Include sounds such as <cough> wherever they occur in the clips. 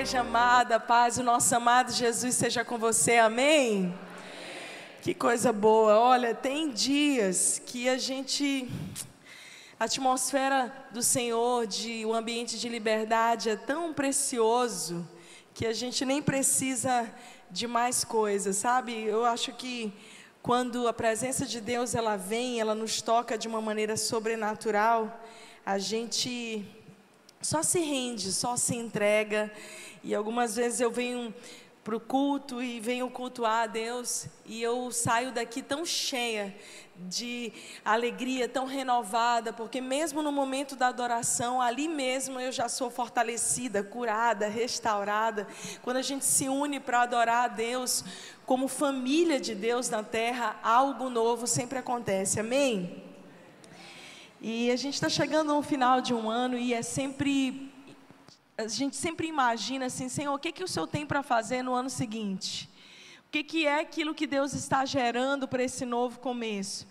igreja amada, paz, o nosso amado Jesus seja com você, amém? Que coisa boa, olha, tem dias que a gente. A atmosfera do Senhor, de um ambiente de liberdade é tão precioso que a gente nem precisa de mais coisas, sabe? Eu acho que quando a presença de Deus ela vem, ela nos toca de uma maneira sobrenatural, a gente só se rende, só se entrega. E algumas vezes eu venho para o culto e venho cultuar a Deus e eu saio daqui tão cheia de alegria, tão renovada, porque mesmo no momento da adoração, ali mesmo eu já sou fortalecida, curada, restaurada. Quando a gente se une para adorar a Deus como família de Deus na terra, algo novo sempre acontece. Amém? E a gente está chegando no final de um ano e é sempre. A gente sempre imagina assim, Senhor, o que, que o Senhor tem para fazer no ano seguinte? O que, que é aquilo que Deus está gerando para esse novo começo?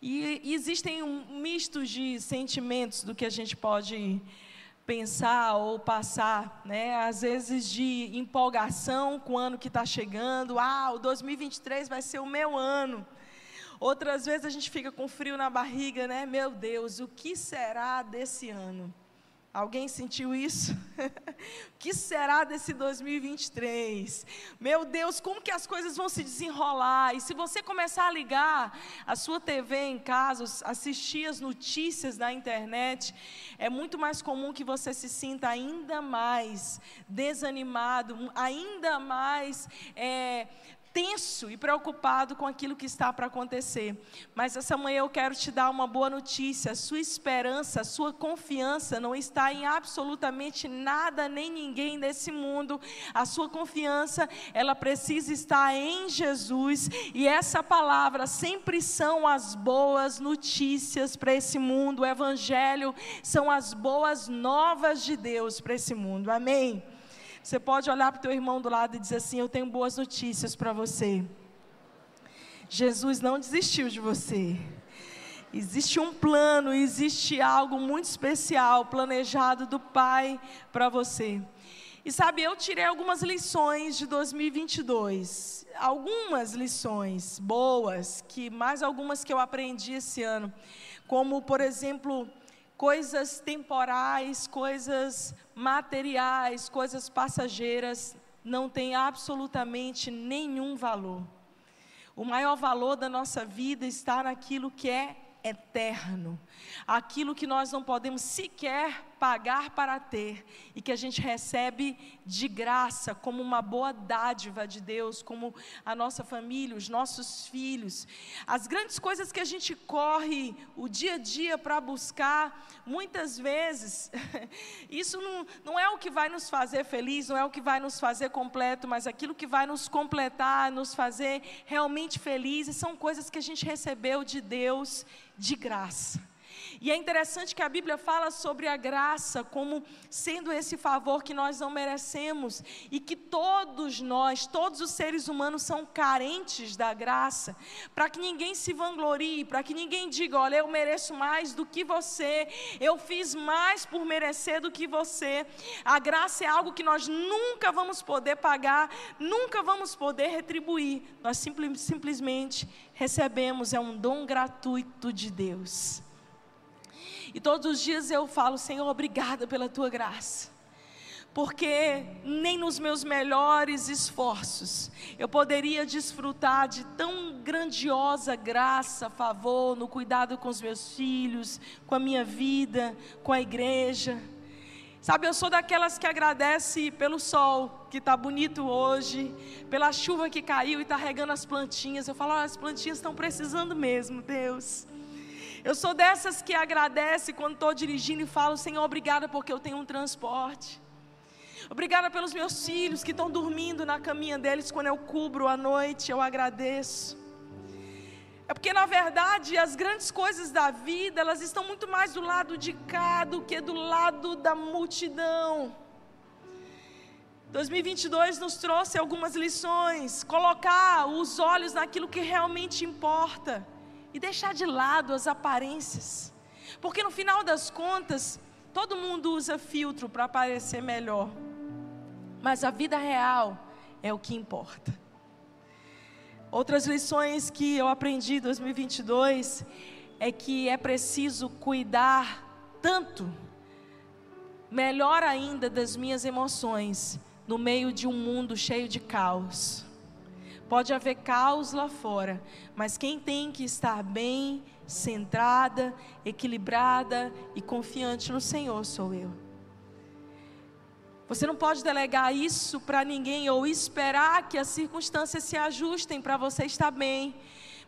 E, e existem um misto de sentimentos do que a gente pode pensar ou passar, né? Às vezes de empolgação com o ano que está chegando. Ah, o 2023 vai ser o meu ano. Outras vezes a gente fica com frio na barriga, né? Meu Deus, o que será desse ano? Alguém sentiu isso? o <laughs> que será desse 2023? Meu Deus, como que as coisas vão se desenrolar? E se você começar a ligar a sua TV em casa, assistir as notícias na internet, é muito mais comum que você se sinta ainda mais desanimado, ainda mais é, tenso e preocupado com aquilo que está para acontecer. Mas essa manhã eu quero te dar uma boa notícia: a sua esperança, a sua confiança não está em absolutamente nada nem ninguém nesse mundo. A sua confiança, ela precisa estar em Jesus, e essa palavra sempre são as boas notícias para esse mundo. O evangelho são as boas novas de Deus para esse mundo. Amém. Você pode olhar para o teu irmão do lado e dizer assim: Eu tenho boas notícias para você. Jesus não desistiu de você. Existe um plano, existe algo muito especial planejado do Pai para você. E sabe, eu tirei algumas lições de 2022. Algumas lições boas, que mais algumas que eu aprendi esse ano. Como, por exemplo, coisas temporais, coisas materiais, coisas passageiras, não têm absolutamente nenhum valor. O maior valor da nossa vida está naquilo que é eterno, aquilo que nós não podemos sequer pagar para ter e que a gente recebe de graça, como uma boa dádiva de Deus, como a nossa família, os nossos filhos. As grandes coisas que a gente corre o dia a dia para buscar, muitas vezes, <laughs> isso não, não é o que vai nos fazer feliz, não é o que vai nos fazer completo, mas aquilo que vai nos completar, nos fazer realmente felizes, são coisas que a gente recebeu de Deus de graça. E é interessante que a Bíblia fala sobre a graça como sendo esse favor que nós não merecemos e que todos nós, todos os seres humanos são carentes da graça, para que ninguém se vanglorie, para que ninguém diga, olha, eu mereço mais do que você, eu fiz mais por merecer do que você. A graça é algo que nós nunca vamos poder pagar, nunca vamos poder retribuir. Nós simplesmente recebemos, é um dom gratuito de Deus. E todos os dias eu falo, Senhor, obrigada pela tua graça. Porque nem nos meus melhores esforços eu poderia desfrutar de tão grandiosa graça, favor, no cuidado com os meus filhos, com a minha vida, com a igreja. Sabe, eu sou daquelas que agradece pelo sol que está bonito hoje, pela chuva que caiu e está regando as plantinhas. Eu falo, oh, as plantinhas estão precisando mesmo, Deus. Eu sou dessas que agradece quando estou dirigindo e falo, Senhor, obrigada porque eu tenho um transporte. Obrigada pelos meus filhos que estão dormindo na caminha deles quando eu cubro a noite, eu agradeço. É porque na verdade as grandes coisas da vida, elas estão muito mais do lado de cá do que do lado da multidão. 2022 nos trouxe algumas lições, colocar os olhos naquilo que realmente importa e deixar de lado as aparências. Porque no final das contas, todo mundo usa filtro para parecer melhor. mas a vida real é o que importa. Outras lições que eu aprendi em 2022 é que é preciso cuidar tanto, melhor ainda, das minhas emoções no meio de um mundo cheio de caos. Pode haver caos lá fora, mas quem tem que estar bem, centrada, equilibrada e confiante no Senhor sou eu. Você não pode delegar isso para ninguém ou esperar que as circunstâncias se ajustem para você estar bem.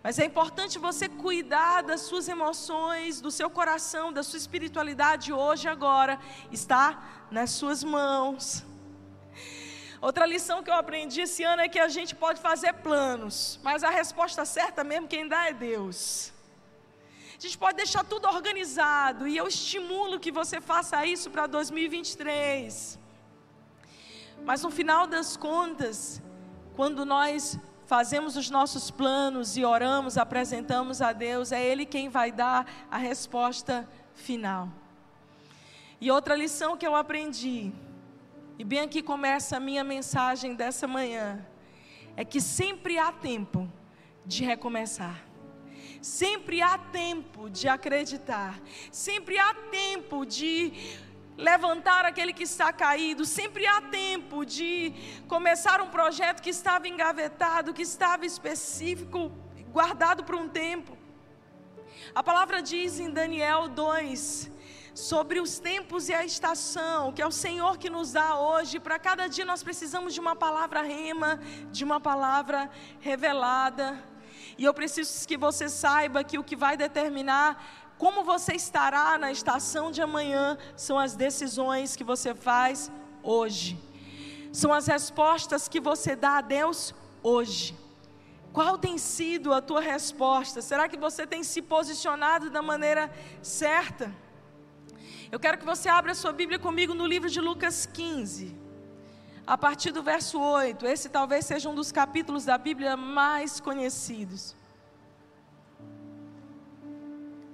Mas é importante você cuidar das suas emoções, do seu coração, da sua espiritualidade hoje agora. Está nas suas mãos. Outra lição que eu aprendi esse ano é que a gente pode fazer planos, mas a resposta certa mesmo quem dá é Deus. A gente pode deixar tudo organizado e eu estimulo que você faça isso para 2023. Mas no final das contas, quando nós fazemos os nossos planos e oramos, apresentamos a Deus, é Ele quem vai dar a resposta final. E outra lição que eu aprendi, e bem aqui começa a minha mensagem dessa manhã, é que sempre há tempo de recomeçar. Sempre há tempo de acreditar. Sempre há tempo de levantar aquele que está caído. Sempre há tempo de começar um projeto que estava engavetado, que estava específico, guardado por um tempo. A palavra diz em Daniel 2 sobre os tempos e a estação, que é o Senhor que nos dá hoje. Para cada dia nós precisamos de uma palavra rema, de uma palavra revelada. E eu preciso que você saiba que o que vai determinar como você estará na estação de amanhã são as decisões que você faz hoje. São as respostas que você dá a Deus hoje. Qual tem sido a tua resposta? Será que você tem se posicionado da maneira certa? Eu quero que você abra sua Bíblia comigo no livro de Lucas 15, a partir do verso 8. Esse talvez seja um dos capítulos da Bíblia mais conhecidos.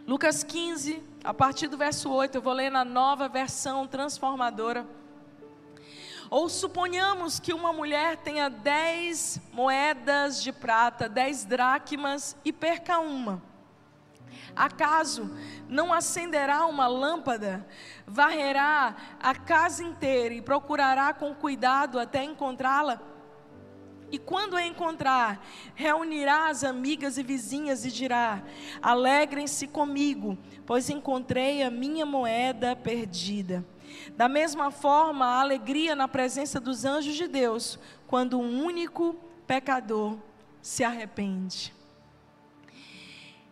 Lucas 15, a partir do verso 8, eu vou ler na nova versão transformadora. Ou suponhamos que uma mulher tenha dez moedas de prata, dez dracmas e perca uma. Acaso não acenderá uma lâmpada, varrerá a casa inteira e procurará com cuidado até encontrá-la? E quando a encontrar, reunirá as amigas e vizinhas e dirá: Alegrem-se comigo, pois encontrei a minha moeda perdida. Da mesma forma, a alegria na presença dos anjos de Deus, quando um único pecador se arrepende.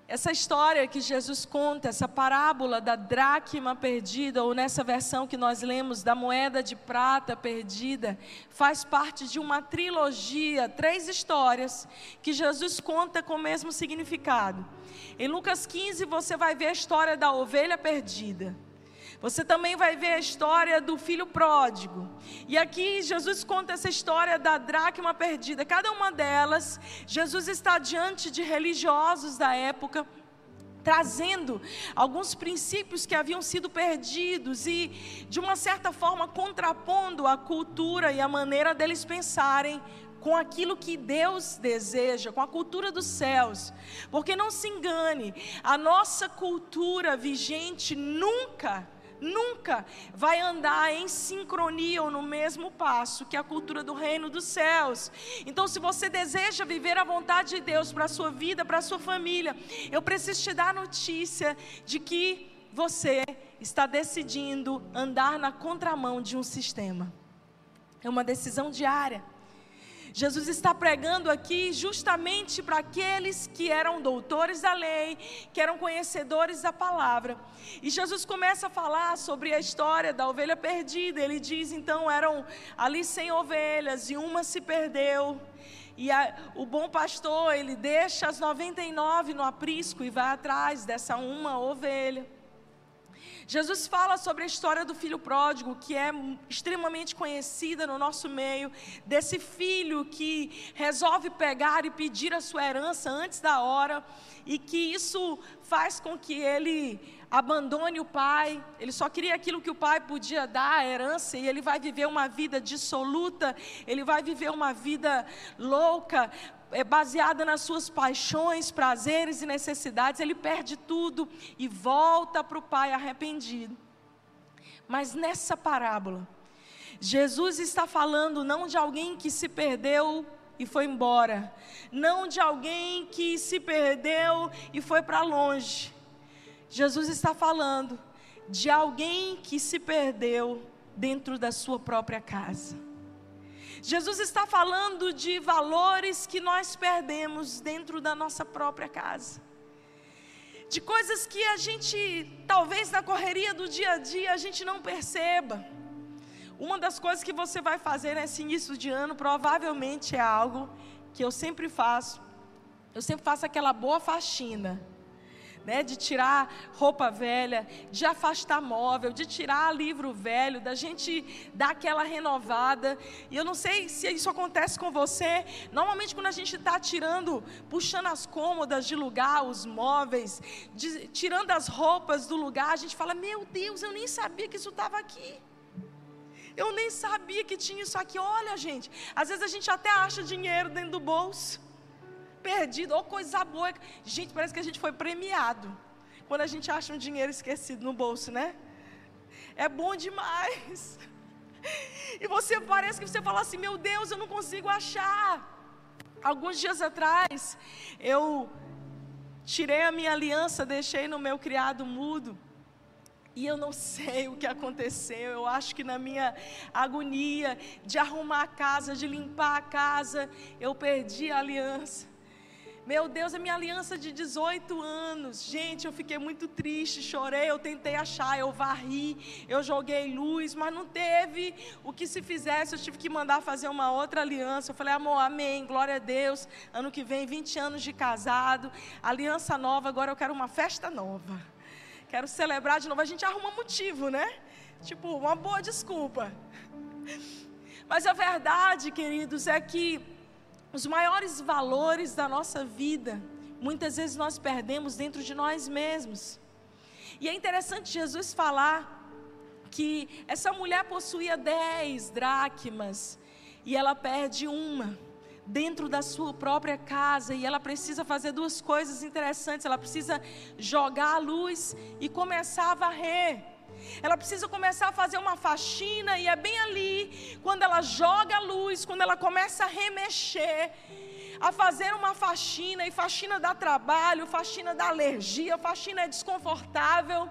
Essa história que Jesus conta, essa parábola da dracma perdida, ou nessa versão que nós lemos, da moeda de prata perdida, faz parte de uma trilogia, três histórias, que Jesus conta com o mesmo significado. Em Lucas 15, você vai ver a história da ovelha perdida. Você também vai ver a história do filho pródigo. E aqui Jesus conta essa história da dracma perdida. Cada uma delas, Jesus está diante de religiosos da época trazendo alguns princípios que haviam sido perdidos e, de uma certa forma, contrapondo a cultura e a maneira deles pensarem com aquilo que Deus deseja, com a cultura dos céus. Porque não se engane, a nossa cultura vigente nunca nunca vai andar em sincronia ou no mesmo passo que a cultura do reino dos céus. Então, se você deseja viver a vontade de Deus para a sua vida, para a sua família, eu preciso te dar a notícia de que você está decidindo andar na contramão de um sistema. É uma decisão diária. Jesus está pregando aqui justamente para aqueles que eram doutores da lei, que eram conhecedores da palavra. E Jesus começa a falar sobre a história da ovelha perdida. Ele diz então: eram ali cem ovelhas e uma se perdeu. E a, o bom pastor, ele deixa as 99 no aprisco e vai atrás dessa uma ovelha. Jesus fala sobre a história do filho pródigo, que é extremamente conhecida no nosso meio, desse filho que resolve pegar e pedir a sua herança antes da hora, e que isso faz com que ele abandone o pai, ele só queria aquilo que o pai podia dar, a herança, e ele vai viver uma vida dissoluta, ele vai viver uma vida louca, é baseada nas suas paixões, prazeres e necessidades, ele perde tudo e volta para o pai arrependido. Mas nessa parábola, Jesus está falando não de alguém que se perdeu e foi embora, não de alguém que se perdeu e foi para longe. Jesus está falando de alguém que se perdeu dentro da sua própria casa. Jesus está falando de valores que nós perdemos dentro da nossa própria casa. De coisas que a gente, talvez na correria do dia a dia, a gente não perceba. Uma das coisas que você vai fazer nesse início de ano, provavelmente é algo que eu sempre faço. Eu sempre faço aquela boa faxina né, de tirar roupa velha, de afastar móvel, de tirar livro velho, da gente dar aquela renovada. E eu não sei se isso acontece com você. Normalmente, quando a gente está tirando, puxando as cômodas de lugar, os móveis, de, tirando as roupas do lugar, a gente fala: Meu Deus, eu nem sabia que isso estava aqui. Eu nem sabia que tinha isso aqui. Olha, gente, às vezes a gente até acha dinheiro dentro do bolso perdido, ou coisa boa. Gente, parece que a gente foi premiado. Quando a gente acha um dinheiro esquecido no bolso, né? É bom demais. <laughs> E você parece que você fala assim: Meu Deus, eu não consigo achar. Alguns dias atrás, eu tirei a minha aliança, deixei no meu criado mudo. E eu não sei o que aconteceu. Eu acho que na minha agonia de arrumar a casa, de limpar a casa, eu perdi a aliança. Meu Deus, a minha aliança de 18 anos. Gente, eu fiquei muito triste, chorei, eu tentei achar, eu varri, eu joguei luz, mas não teve o que se fizesse. Eu tive que mandar fazer uma outra aliança. Eu falei, amor, amém, glória a Deus. Ano que vem, 20 anos de casado, aliança nova, agora eu quero uma festa nova. Quero celebrar de novo. A gente arruma motivo, né? Tipo, uma boa desculpa. Mas a verdade, queridos, é que os maiores valores da nossa vida, muitas vezes nós perdemos dentro de nós mesmos. E é interessante Jesus falar que essa mulher possuía dez dracmas e ela perde uma dentro da sua própria casa e ela precisa fazer duas coisas interessantes. Ela precisa jogar a luz e começar a varrer. Ela precisa começar a fazer uma faxina, e é bem ali, quando ela joga a luz, quando ela começa a remexer, a fazer uma faxina, e faxina dá trabalho, faxina dá alergia, faxina é desconfortável,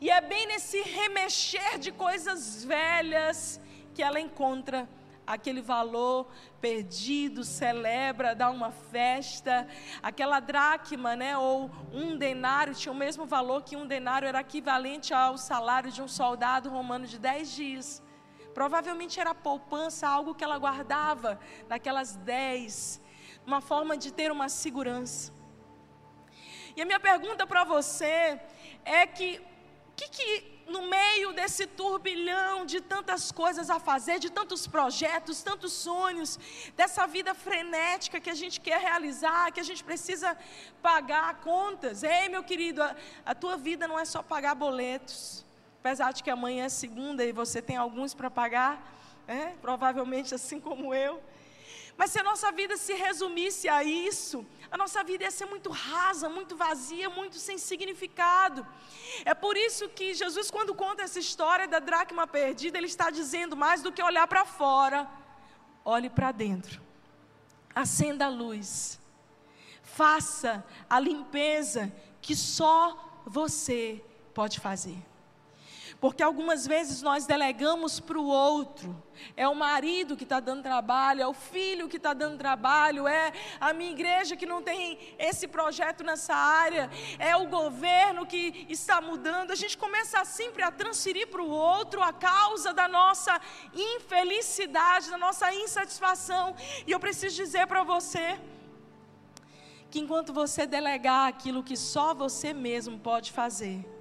e é bem nesse remexer de coisas velhas que ela encontra aquele valor perdido, celebra, dá uma festa. Aquela dracma, né, ou um denário, tinha o mesmo valor que um denário, era equivalente ao salário de um soldado romano de dez dias. Provavelmente era poupança, algo que ela guardava naquelas dez, uma forma de ter uma segurança. E a minha pergunta para você é que, o que, que no meio desse turbilhão de tantas coisas a fazer, de tantos projetos, tantos sonhos, dessa vida frenética que a gente quer realizar, que a gente precisa pagar contas. Ei, meu querido, a, a tua vida não é só pagar boletos. Apesar de que amanhã é segunda e você tem alguns para pagar, é, provavelmente assim como eu. Mas se a nossa vida se resumisse a isso, a nossa vida ia ser muito rasa, muito vazia, muito sem significado. É por isso que Jesus, quando conta essa história da dracma perdida, ele está dizendo mais do que olhar para fora, olhe para dentro, acenda a luz, faça a limpeza que só você pode fazer. Porque algumas vezes nós delegamos para o outro. É o marido que está dando trabalho, é o filho que está dando trabalho, é a minha igreja que não tem esse projeto nessa área, é o governo que está mudando. A gente começa sempre a transferir para o outro a causa da nossa infelicidade, da nossa insatisfação. E eu preciso dizer para você que enquanto você delegar aquilo que só você mesmo pode fazer,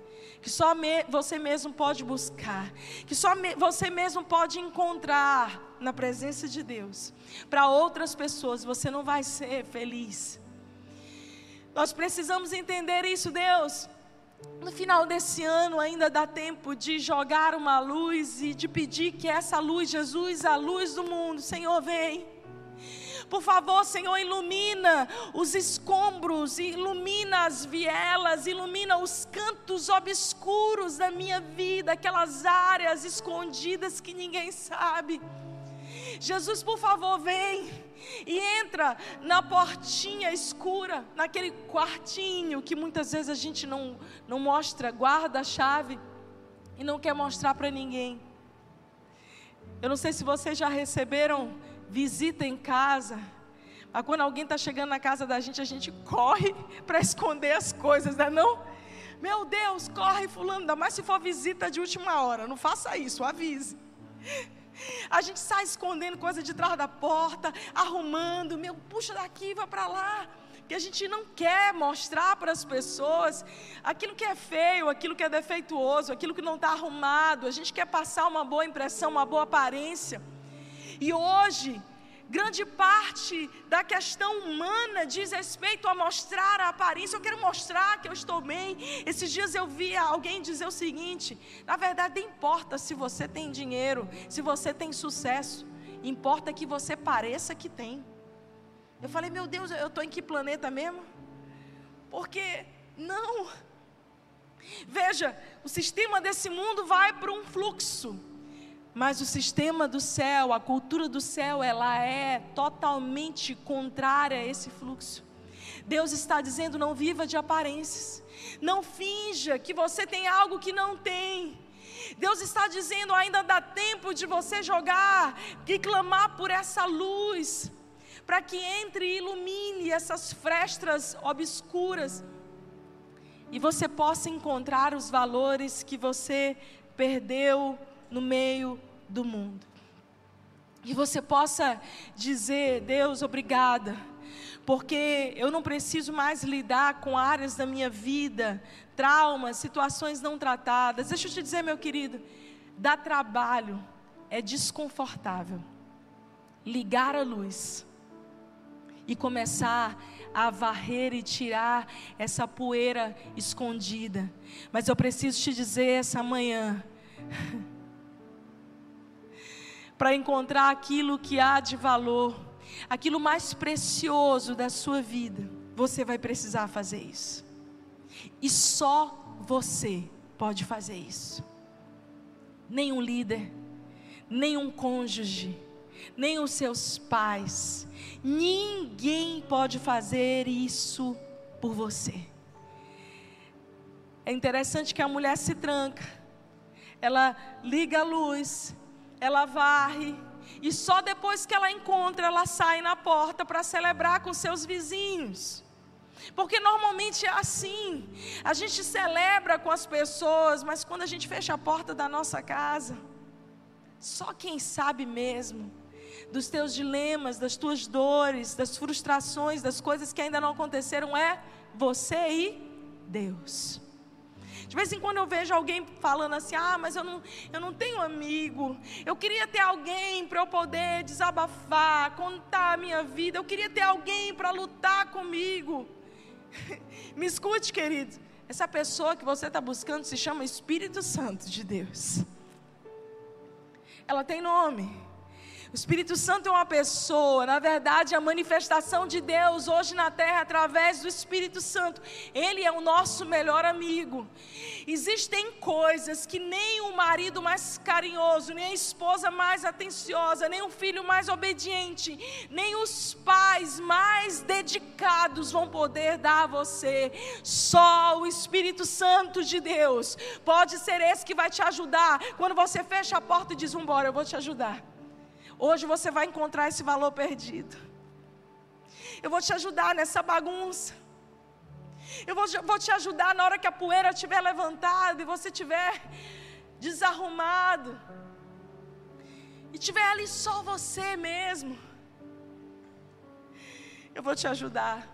que só me, você mesmo pode buscar, que só me, você mesmo pode encontrar na presença de Deus. Para outras pessoas você não vai ser feliz. Nós precisamos entender isso, Deus. No final desse ano ainda dá tempo de jogar uma luz e de pedir que essa luz, Jesus, a luz do mundo, Senhor, vem. Por favor, Senhor, ilumina os escombros, ilumina as vielas, ilumina os cantos obscuros da minha vida, aquelas áreas escondidas que ninguém sabe. Jesus, por favor, vem e entra na portinha escura, naquele quartinho que muitas vezes a gente não, não mostra, guarda a chave e não quer mostrar para ninguém. Eu não sei se vocês já receberam visita em casa, mas quando alguém está chegando na casa da gente, a gente corre <laughs> para esconder as coisas, não é não? Meu Deus, corre fulano, ainda mais se for visita de última hora, não faça isso, avise. A gente sai escondendo coisa de trás da porta, arrumando, meu, puxa daqui, vai para lá. Que a gente não quer mostrar para as pessoas aquilo que é feio, aquilo que é defeituoso, aquilo que não está arrumado. A gente quer passar uma boa impressão, uma boa aparência. E hoje, grande parte da questão humana diz respeito a mostrar a aparência. Eu quero mostrar que eu estou bem. Esses dias eu vi alguém dizer o seguinte: na verdade, não importa se você tem dinheiro, se você tem sucesso, importa que você pareça que tem. Eu falei, meu Deus, eu estou em que planeta mesmo? Porque não. Veja, o sistema desse mundo vai para um fluxo. Mas o sistema do céu, a cultura do céu, ela é totalmente contrária a esse fluxo. Deus está dizendo: não viva de aparências, não finja que você tem algo que não tem. Deus está dizendo: ainda dá tempo de você jogar e clamar por essa luz, para que entre e ilumine essas frestas obscuras e você possa encontrar os valores que você perdeu no meio do mundo. E você possa dizer, Deus, obrigada, porque eu não preciso mais lidar com áreas da minha vida, traumas, situações não tratadas. Deixa eu te dizer, meu querido, dá trabalho, é desconfortável. Ligar a luz e começar a varrer e tirar essa poeira escondida. Mas eu preciso te dizer essa manhã, <laughs> para encontrar aquilo que há de valor, aquilo mais precioso da sua vida, você vai precisar fazer isso. E só você pode fazer isso. Nenhum líder, nenhum cônjuge, nem os seus pais, ninguém pode fazer isso por você. É interessante que a mulher se tranca, ela liga a luz, ela varre, e só depois que ela encontra, ela sai na porta para celebrar com seus vizinhos. Porque normalmente é assim. A gente celebra com as pessoas, mas quando a gente fecha a porta da nossa casa, só quem sabe mesmo dos teus dilemas, das tuas dores, das frustrações, das coisas que ainda não aconteceram é você e Deus. De vez em quando eu vejo alguém falando assim: ah, mas eu não, eu não tenho amigo. Eu queria ter alguém para eu poder desabafar, contar a minha vida. Eu queria ter alguém para lutar comigo. <laughs> Me escute, querido. Essa pessoa que você está buscando se chama Espírito Santo de Deus. Ela tem nome. O Espírito Santo é uma pessoa, na verdade, a manifestação de Deus hoje na terra através do Espírito Santo. Ele é o nosso melhor amigo. Existem coisas que nem o marido mais carinhoso, nem a esposa mais atenciosa, nem o filho mais obediente, nem os pais mais dedicados vão poder dar a você. Só o Espírito Santo de Deus pode ser esse que vai te ajudar. Quando você fecha a porta e diz: Vambora, eu vou te ajudar. Hoje você vai encontrar esse valor perdido. Eu vou te ajudar nessa bagunça. Eu vou, vou te ajudar na hora que a poeira estiver levantada e você estiver desarrumado. E tiver ali só você mesmo. Eu vou te ajudar.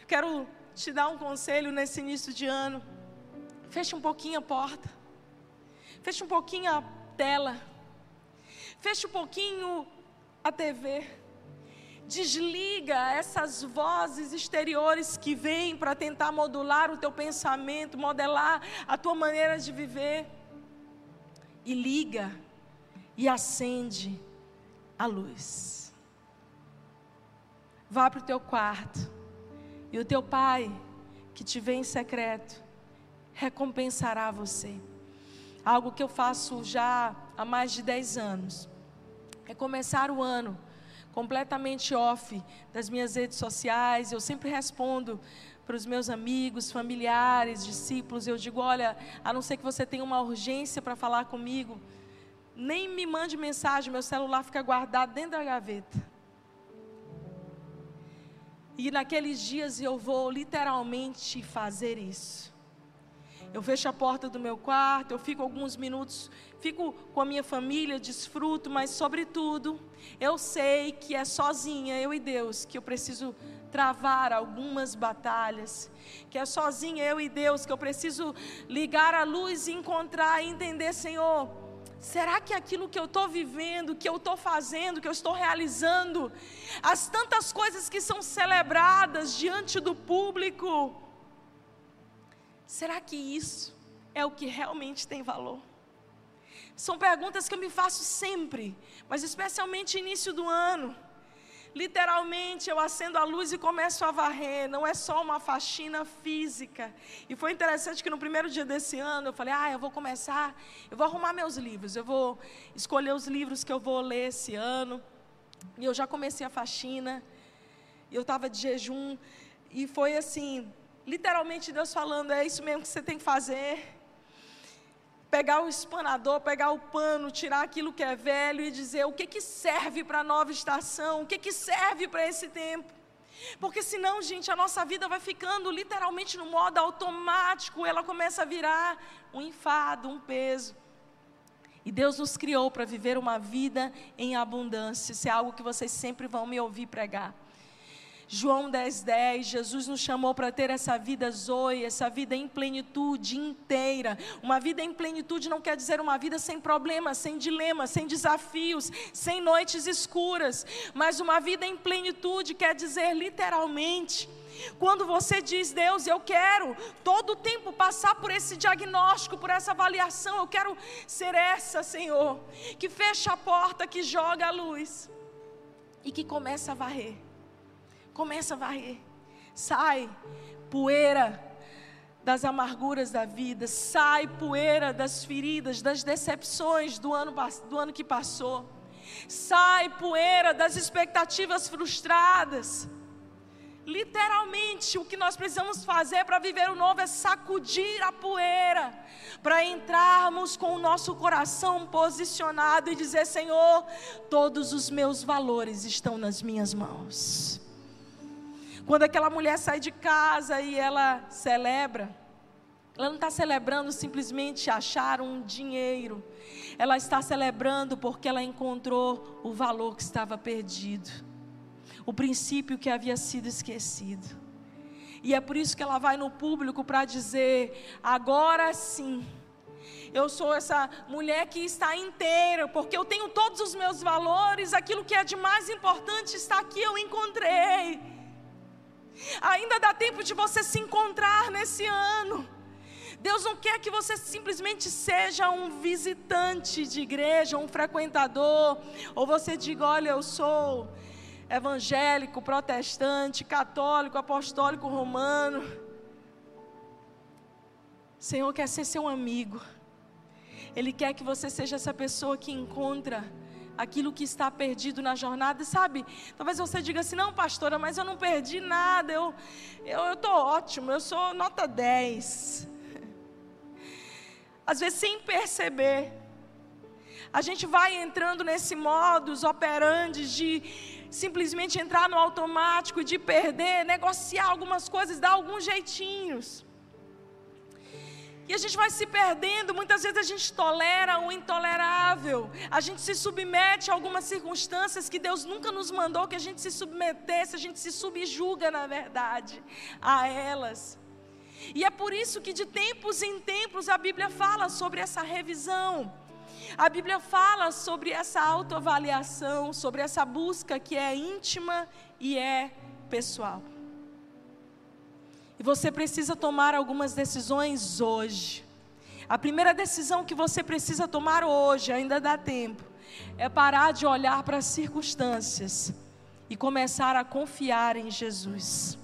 Eu quero te dar um conselho nesse início de ano. Feche um pouquinho a porta. Feche um pouquinho a tela. Feche um pouquinho a TV. Desliga essas vozes exteriores que vêm para tentar modular o teu pensamento, modelar a tua maneira de viver. E liga e acende a luz. Vá para o teu quarto e o teu pai, que te vê em secreto, recompensará você. Algo que eu faço já há mais de 10 anos é começar o ano completamente off das minhas redes sociais. Eu sempre respondo para os meus amigos, familiares, discípulos. Eu digo: olha, a não ser que você tenha uma urgência para falar comigo, nem me mande mensagem, meu celular fica guardado dentro da gaveta. E naqueles dias eu vou literalmente fazer isso. Eu fecho a porta do meu quarto, eu fico alguns minutos, fico com a minha família, desfruto, mas sobretudo, eu sei que é sozinha, eu e Deus, que eu preciso travar algumas batalhas, que é sozinha eu e Deus que eu preciso ligar a luz e encontrar e entender, Senhor, será que aquilo que eu estou vivendo, que eu estou fazendo, que eu estou realizando, as tantas coisas que são celebradas diante do público, Será que isso é o que realmente tem valor? São perguntas que eu me faço sempre, mas especialmente início do ano. Literalmente eu acendo a luz e começo a varrer, não é só uma faxina física. E foi interessante que no primeiro dia desse ano eu falei: ah, eu vou começar, eu vou arrumar meus livros, eu vou escolher os livros que eu vou ler esse ano. E eu já comecei a faxina, e eu estava de jejum, e foi assim, literalmente Deus falando: é isso mesmo que você tem que fazer. Pegar o espanador, pegar o pano, tirar aquilo que é velho e dizer o que, que serve para a nova estação, o que, que serve para esse tempo. Porque senão, gente, a nossa vida vai ficando literalmente no modo automático, ela começa a virar um enfado, um peso. E Deus nos criou para viver uma vida em abundância. Isso é algo que vocês sempre vão me ouvir pregar. João 10,10, 10, Jesus nos chamou para ter essa vida zoe, essa vida em plenitude inteira. Uma vida em plenitude não quer dizer uma vida sem problemas, sem dilemas, sem desafios, sem noites escuras. Mas uma vida em plenitude quer dizer literalmente. Quando você diz, Deus, eu quero todo o tempo passar por esse diagnóstico, por essa avaliação, eu quero ser essa, Senhor, que fecha a porta, que joga a luz e que começa a varrer Começa a varrer. Sai poeira das amarguras da vida, sai poeira das feridas, das decepções do ano, do ano que passou, sai poeira das expectativas frustradas. Literalmente, o que nós precisamos fazer para viver o novo é sacudir a poeira, para entrarmos com o nosso coração posicionado e dizer: Senhor, todos os meus valores estão nas minhas mãos. Quando aquela mulher sai de casa e ela celebra, ela não está celebrando simplesmente achar um dinheiro, ela está celebrando porque ela encontrou o valor que estava perdido, o princípio que havia sido esquecido. E é por isso que ela vai no público para dizer: agora sim, eu sou essa mulher que está inteira, porque eu tenho todos os meus valores, aquilo que é de mais importante está aqui, eu encontrei. Ainda dá tempo de você se encontrar nesse ano. Deus não quer que você simplesmente seja um visitante de igreja, um frequentador, ou você diga: olha, eu sou evangélico, protestante, católico, apostólico, romano. O Senhor quer ser seu amigo. Ele quer que você seja essa pessoa que encontra aquilo que está perdido na jornada, sabe? Talvez você diga assim: não, pastora, mas eu não perdi nada, eu estou ótimo, eu sou nota 10. <laughs> Às vezes, sem perceber, a gente vai entrando nesse modus operandi de simplesmente entrar no automático, de perder, negociar algumas coisas, dar alguns jeitinhos. E a gente vai se perdendo, muitas vezes a gente tolera o intolerável, a gente se submete a algumas circunstâncias que Deus nunca nos mandou que a gente se submetesse, a gente se subjuga, na verdade, a elas. E é por isso que de tempos em tempos a Bíblia fala sobre essa revisão. A Bíblia fala sobre essa autoavaliação, sobre essa busca que é íntima e é pessoal. E você precisa tomar algumas decisões hoje. A primeira decisão que você precisa tomar hoje, ainda dá tempo, é parar de olhar para as circunstâncias e começar a confiar em Jesus.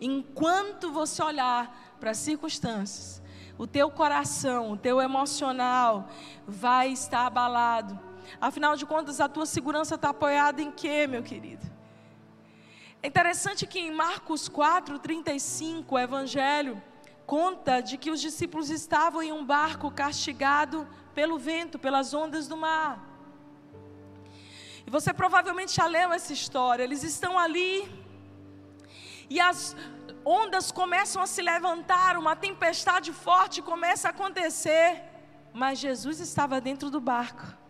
Enquanto você olhar para as circunstâncias, o teu coração, o teu emocional vai estar abalado. Afinal de contas, a tua segurança está apoiada em quê, meu querido? É interessante que em Marcos 4, 35, o Evangelho conta de que os discípulos estavam em um barco castigado pelo vento, pelas ondas do mar. E você provavelmente já leu essa história. Eles estão ali e as ondas começam a se levantar, uma tempestade forte começa a acontecer, mas Jesus estava dentro do barco.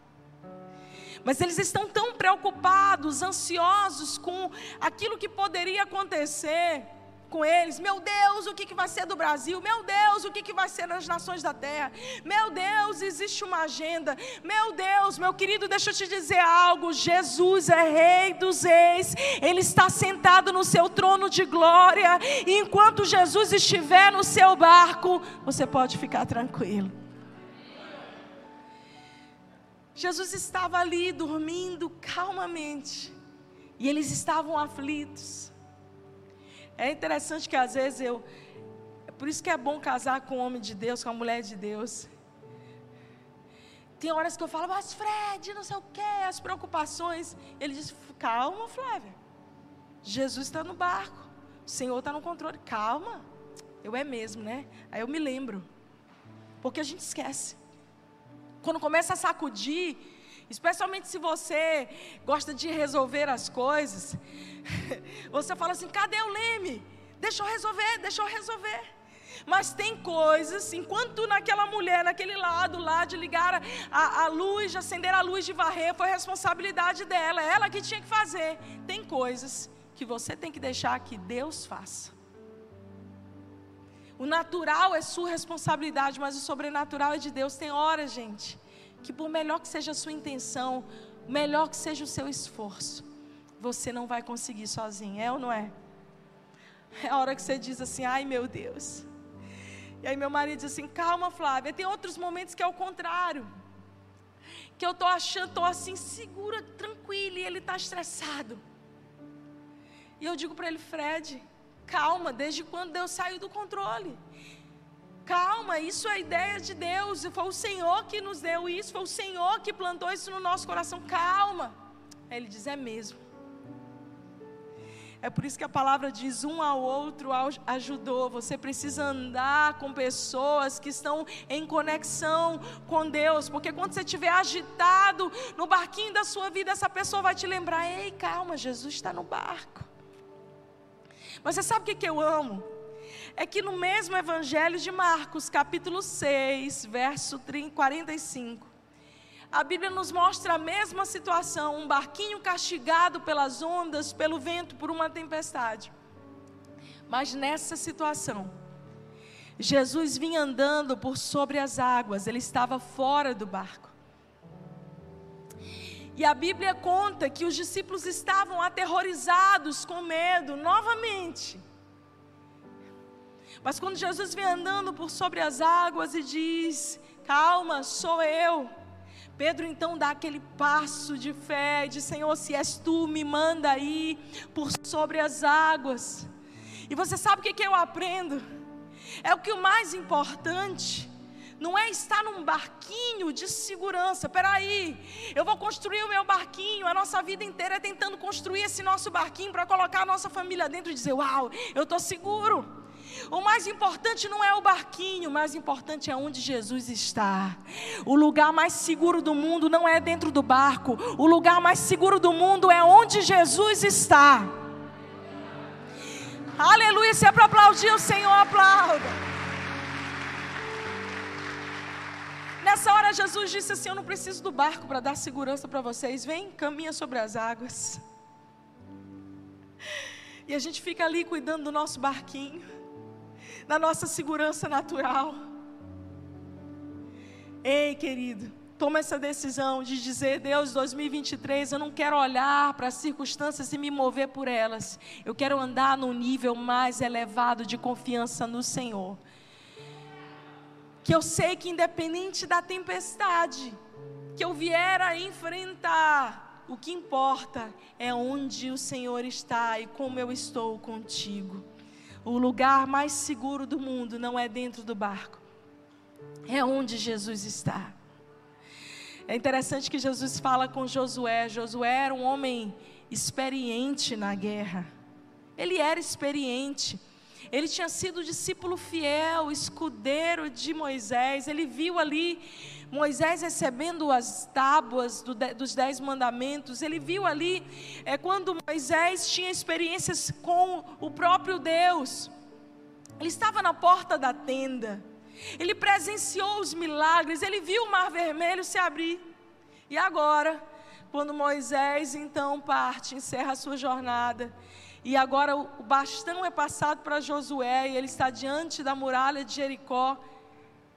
Mas eles estão tão preocupados, ansiosos com aquilo que poderia acontecer com eles. Meu Deus, o que, que vai ser do Brasil? Meu Deus, o que, que vai ser nas nações da terra? Meu Deus, existe uma agenda. Meu Deus, meu querido, deixa eu te dizer algo. Jesus é Rei dos Reis. Ele está sentado no seu trono de glória. E enquanto Jesus estiver no seu barco, você pode ficar tranquilo. Jesus estava ali dormindo calmamente. E eles estavam aflitos. É interessante que às vezes eu. É por isso que é bom casar com um homem de Deus, com uma mulher de Deus. Tem horas que eu falo, mas Fred, não sei o quê, as preocupações. Ele diz, calma, Flávia. Jesus está no barco. O Senhor está no controle. Calma. Eu é mesmo, né? Aí eu me lembro. Porque a gente esquece quando começa a sacudir, especialmente se você gosta de resolver as coisas, <laughs> você fala assim: cadê o leme? Deixa eu resolver, deixa eu resolver. Mas tem coisas, enquanto naquela mulher, naquele lado lá de ligar a, a luz, de acender a luz, de varrer, foi responsabilidade dela, ela que tinha que fazer. Tem coisas que você tem que deixar que Deus faça. O natural é sua responsabilidade, mas o sobrenatural é de Deus. Tem horas, gente, que por melhor que seja a sua intenção, melhor que seja o seu esforço, você não vai conseguir sozinho, é ou não é? É a hora que você diz assim: ai meu Deus. E aí meu marido diz assim: calma, Flávia. Tem outros momentos que é o contrário. Que eu estou achando, estou assim, segura, tranquila, e ele está estressado. E eu digo para ele, Fred, Calma, desde quando Deus saiu do controle? Calma, isso é ideia de Deus. Foi o Senhor que nos deu isso, foi o Senhor que plantou isso no nosso coração. Calma. Aí ele diz: é mesmo. É por isso que a palavra diz: um ao outro ajudou. Você precisa andar com pessoas que estão em conexão com Deus, porque quando você estiver agitado no barquinho da sua vida, essa pessoa vai te lembrar: ei, calma, Jesus está no barco. Mas você sabe o que, eu amo? É que no mesmo Evangelho de Marcos, capítulo 6, verso 45, a Bíblia nos mostra a mesma situação: um barquinho castigado pelas ondas, pelo vento, por uma tempestade. Mas nessa situação, Jesus vinha andando por sobre as águas, ele estava fora do barco. E a Bíblia conta que os discípulos estavam aterrorizados com medo novamente. Mas quando Jesus vem andando por sobre as águas e diz: Calma, sou eu. Pedro então dá aquele passo de fé, de Senhor, se és tu, me manda aí por sobre as águas. E você sabe o que, que eu aprendo? É o que o mais importante não é estar num barquinho de segurança. Peraí, eu vou construir o meu barquinho. A nossa vida inteira é tentando construir esse nosso barquinho para colocar a nossa família dentro e dizer: Uau, eu estou seguro. O mais importante não é o barquinho, o mais importante é onde Jesus está. O lugar mais seguro do mundo não é dentro do barco, o lugar mais seguro do mundo é onde Jesus está. Aleluia, se é para aplaudir o Senhor, aplauda. Nessa hora, Jesus disse assim: Eu não preciso do barco para dar segurança para vocês. Vem, caminha sobre as águas. <laughs> E a gente fica ali cuidando do nosso barquinho. na nossa segurança natural. Ei, querido, toma essa decisão de dizer: Deus, 2023, eu não quero olhar para as circunstâncias e me mover por elas. Eu quero andar num nível mais elevado de confiança no Senhor. Que eu sei que, independente da tempestade que eu vier a enfrentar, o que importa é onde o Senhor está e como eu estou contigo. O lugar mais seguro do mundo não é dentro do barco, é onde Jesus está. É interessante que Jesus fala com Josué. Josué era um homem experiente na guerra. Ele era experiente. Ele tinha sido discípulo fiel, escudeiro de Moisés. Ele viu ali Moisés recebendo as tábuas do, dos dez mandamentos, ele viu ali é, quando Moisés tinha experiências com o próprio Deus. Ele estava na porta da tenda, ele presenciou os milagres, ele viu o mar vermelho se abrir. E agora, quando Moisés então parte, encerra a sua jornada, e agora o bastão é passado para Josué e ele está diante da muralha de Jericó.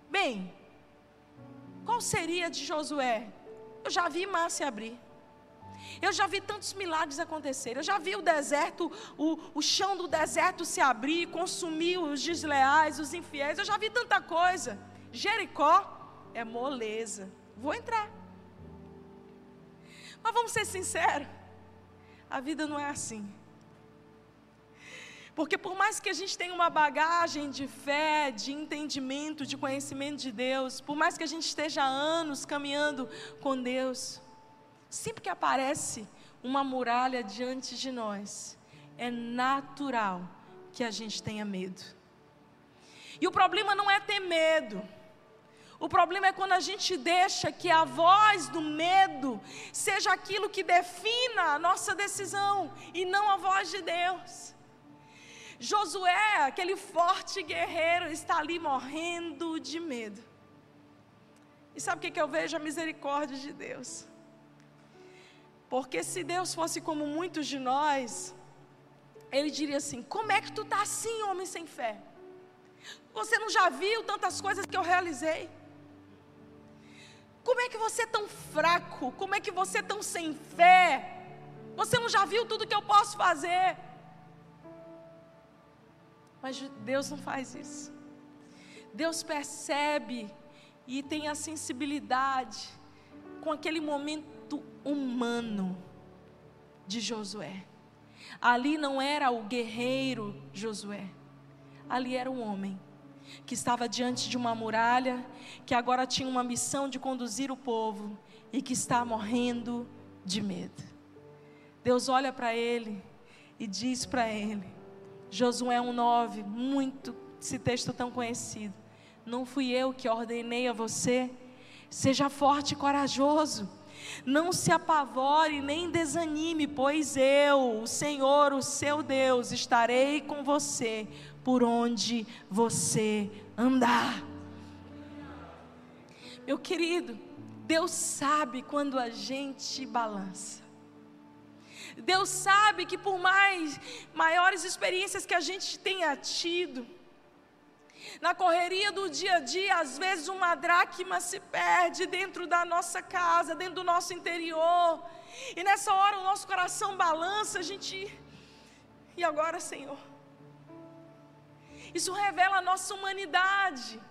Bem, qual seria de Josué? Eu já vi mar se abrir. Eu já vi tantos milagres acontecer. Eu já vi o deserto, o, o chão do deserto se abrir, consumir os desleais, os infiéis. Eu já vi tanta coisa. Jericó é moleza. Vou entrar. Mas vamos ser sinceros: a vida não é assim. Porque por mais que a gente tenha uma bagagem de fé, de entendimento, de conhecimento de Deus, por mais que a gente esteja anos caminhando com Deus, sempre que aparece uma muralha diante de nós, é natural que a gente tenha medo. E o problema não é ter medo. O problema é quando a gente deixa que a voz do medo seja aquilo que defina a nossa decisão e não a voz de Deus. Josué, aquele forte guerreiro, está ali morrendo de medo. E sabe o que, eu vejo? A misericórdia de Deus. Porque se Deus fosse como muitos de nós, Ele diria assim: Como é que tu está assim, homem sem fé? Você não já viu tantas coisas que eu realizei? Como é que você é tão fraco? Como é que você é tão sem fé? Você não já viu tudo que eu posso fazer? Mas Deus não faz isso. Deus percebe e tem a sensibilidade com aquele momento humano de Josué. Ali não era o guerreiro Josué, ali era um homem que estava diante de uma muralha, que agora tinha uma missão de conduzir o povo e que está morrendo de medo. Deus olha para ele e diz para ele: Josué 1,9, muito esse texto tão conhecido. Não fui eu que ordenei a você. Seja forte e corajoso. Não se apavore nem desanime, pois eu, o Senhor, o seu Deus, estarei com você por onde você andar. Meu querido, Deus sabe quando a gente balança. Deus sabe que por mais maiores experiências que a gente tenha tido, na correria do dia a dia, às vezes uma dracma se perde dentro da nossa casa, dentro do nosso interior. E nessa hora o nosso coração balança, a gente. E agora, Senhor? Isso revela a nossa humanidade,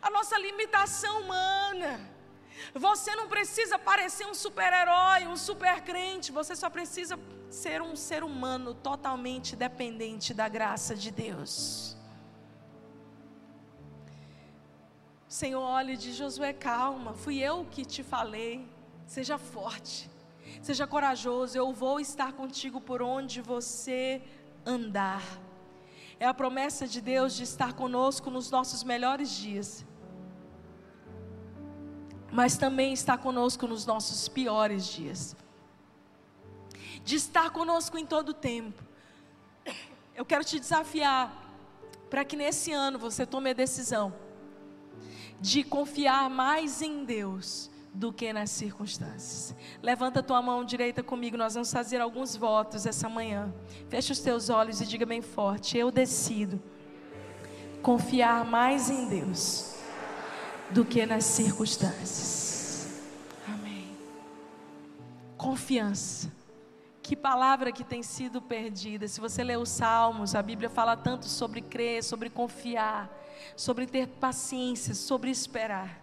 a nossa limitação humana. Você não precisa parecer um super-herói, um super-crente, você só precisa ser um ser humano totalmente dependente da graça de Deus. Senhor, olhe de Josué, calma, fui eu que te falei, seja forte, seja corajoso, eu vou estar contigo por onde você andar. É a promessa de Deus de estar conosco nos nossos melhores dias mas também está conosco nos nossos piores dias. De estar conosco em todo o tempo. Eu quero te desafiar para que nesse ano você tome a decisão de confiar mais em Deus do que nas circunstâncias. Levanta tua mão direita comigo, nós vamos fazer alguns votos essa manhã. Feche os teus olhos e diga bem forte: Eu decido confiar mais em Deus do que nas circunstâncias. Amém. Confiança. Que palavra que tem sido perdida. Se você ler os Salmos, a Bíblia fala tanto sobre crer, sobre confiar, sobre ter paciência, sobre esperar.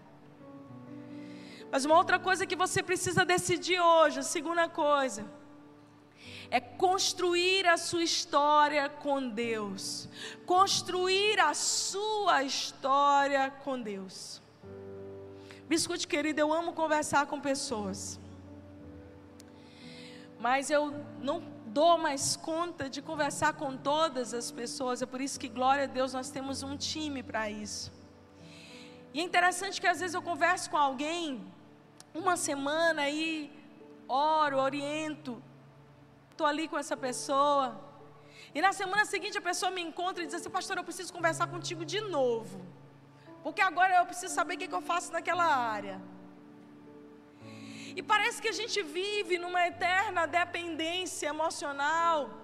Mas uma outra coisa que você precisa decidir hoje, a segunda coisa, é construir a sua história com Deus. Construir a sua história com Deus. Biscoito querido, eu amo conversar com pessoas. Mas eu não dou mais conta de conversar com todas as pessoas. É por isso que, glória a Deus, nós temos um time para isso. E é interessante que às vezes eu converso com alguém uma semana e oro, oriento, estou ali com essa pessoa. E na semana seguinte a pessoa me encontra e diz assim: Pastor, eu preciso conversar contigo de novo. Porque agora eu preciso saber o que, que eu faço naquela área. E parece que a gente vive numa eterna dependência emocional